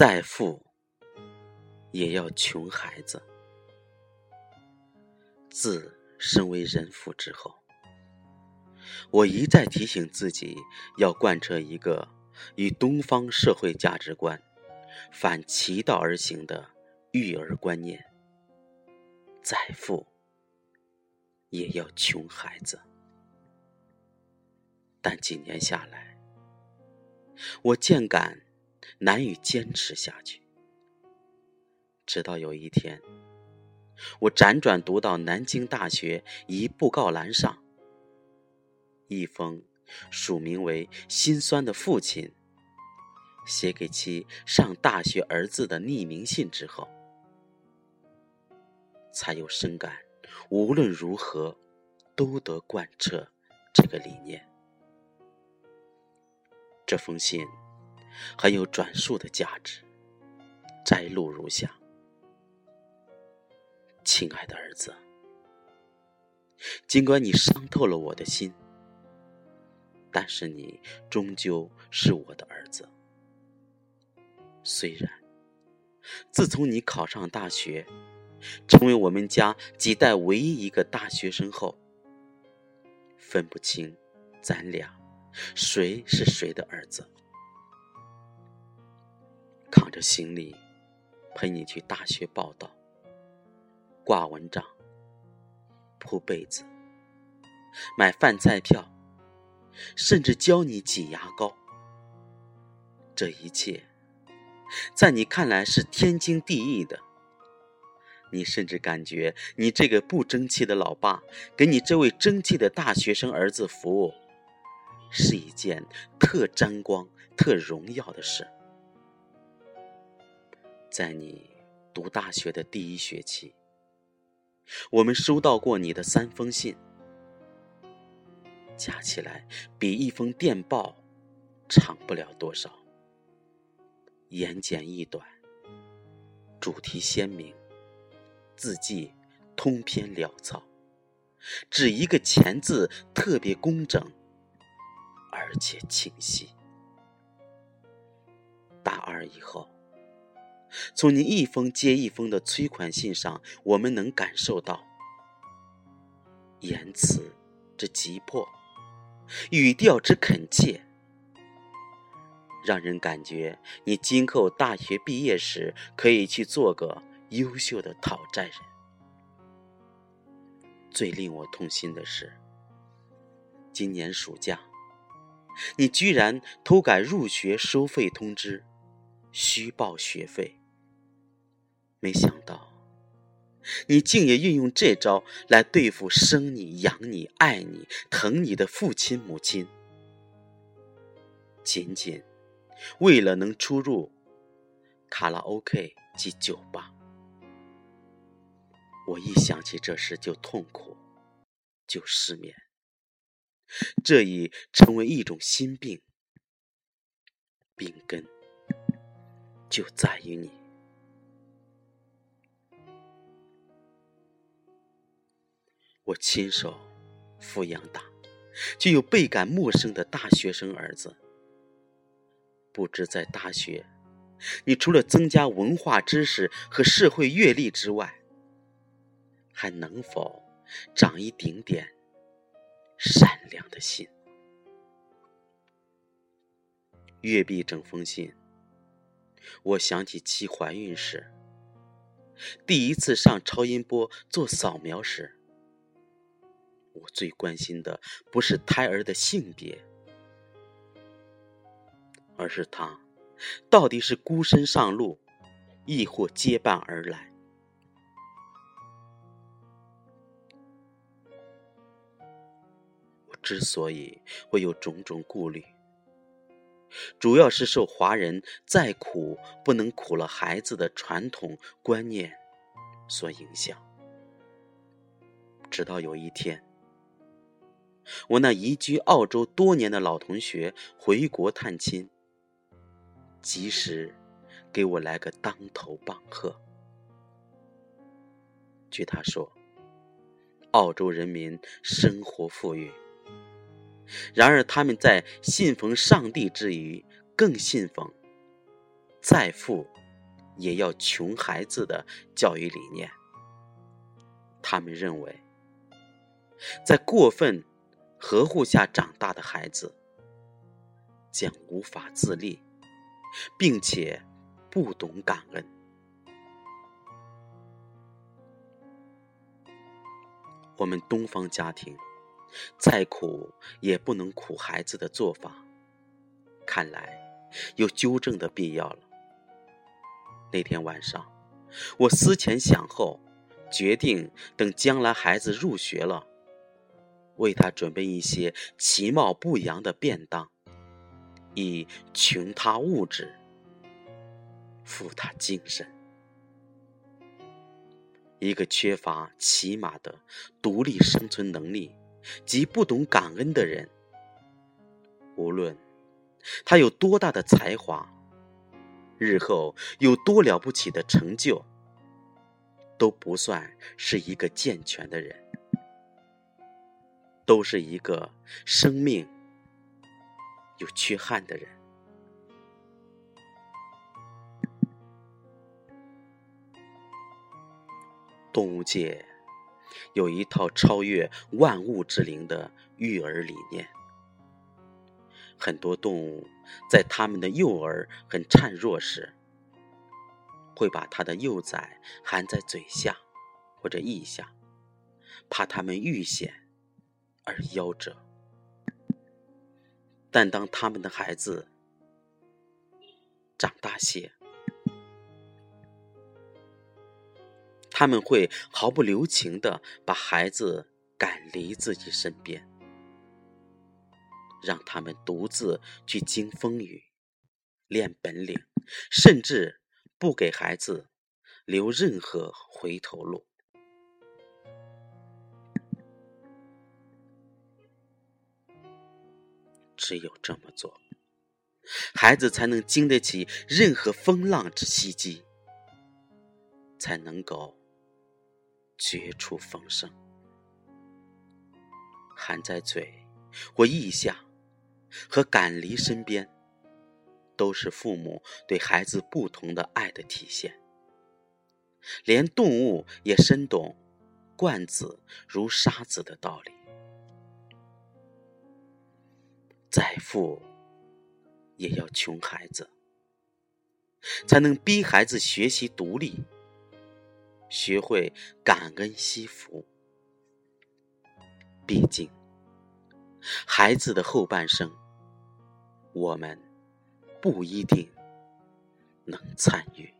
再富也要穷孩子。自身为人父之后，我一再提醒自己要贯彻一个与东方社会价值观反其道而行的育儿观念：再富也要穷孩子。但几年下来，我渐感难以坚持下去。直到有一天，我辗转读到南京大学一布告栏上一封署名为“心酸的父亲”写给其上大学儿子的匿名信之后，才有深感无论如何都得贯彻这个理念。这封信很有转述的价值，摘录如下：亲爱的儿子，尽管你伤透了我的心，但是你终究是我的儿子。虽然自从你考上大学，成为我们家几代唯一一个大学生后，分不清咱俩。谁是谁的儿子？扛着行李陪你去大学报道、挂蚊帐、铺被子、买饭菜票，甚至教你挤牙膏。这一切，在你看来是天经地义的。你甚至感觉你这个不争气的老爸，给你这位争气的大学生儿子服务。是一件特沾光、特荣耀的事。在你读大学的第一学期，我们收到过你的三封信，加起来比一封电报长不了多少，言简意短，主题鲜明，字迹通篇潦草，只一个“钱”字特别工整。而且清晰。大二以后，从您一封接一封的催款信上，我们能感受到言辞之急迫，语调之恳切，让人感觉你今后大学毕业时可以去做个优秀的讨债人。最令我痛心的是，今年暑假。你居然偷改入学收费通知，虚报学费。没想到，你竟也运用这招来对付生你、养你、爱你、疼你的父亲母亲，仅仅为了能出入卡拉 OK 及酒吧。我一想起这事就痛苦，就失眠。这已成为一种心病，病根就在于你。我亲手抚养大，却又倍感陌生的大学生儿子，不知在大学，你除了增加文化知识和社会阅历之外，还能否长一丁点？善良的心。阅毕整封信，我想起其怀孕时，第一次上超音波做扫描时，我最关心的不是胎儿的性别，而是他到底是孤身上路，亦或结伴而来。我之所以会有种种顾虑，主要是受华人“再苦不能苦了孩子”的传统观念所影响。直到有一天，我那移居澳洲多年的老同学回国探亲，及时给我来个当头棒喝。据他说，澳洲人民生活富裕。然而，他们在信奉上帝之余，更信奉再富也要穷孩子的教育理念。他们认为，在过分呵护下长大的孩子将无法自立，并且不懂感恩。我们东方家庭再苦也不能苦孩子的做法，看来有纠正的必要了。那天晚上，我思前想后。决定等将来孩子入学了，为他准备一些其貌不扬的便当，以穷他物质，富他精神。一个缺乏起码的独立生存能力及不懂感恩的人，无论他有多大的才华，日后有多了不起的成就。都不算是一个健全的人，都是一个生命有缺憾的人。动物界有一套超越万物之灵的育儿理念，很多动物在它们的幼儿很孱弱时。会把他的幼崽含在嘴下或者腋下，怕他们遇险而夭折。但当他们的孩子长大些，他们会毫不留情的把孩子赶离自己身边，让他们独自去经风雨、练本领，甚至。不给孩子留任何回头路，只有这么做，孩子才能经得起任何风浪之袭击，才能够绝处逢生。含在嘴或腋下，和赶离身边。都是父母对孩子不同的爱的体现。连动物也深懂“惯子如杀子”的道理。再富也要穷孩子，才能逼孩子学习独立，学会感恩惜福。毕竟，孩子的后半生，我们。不一定能参与。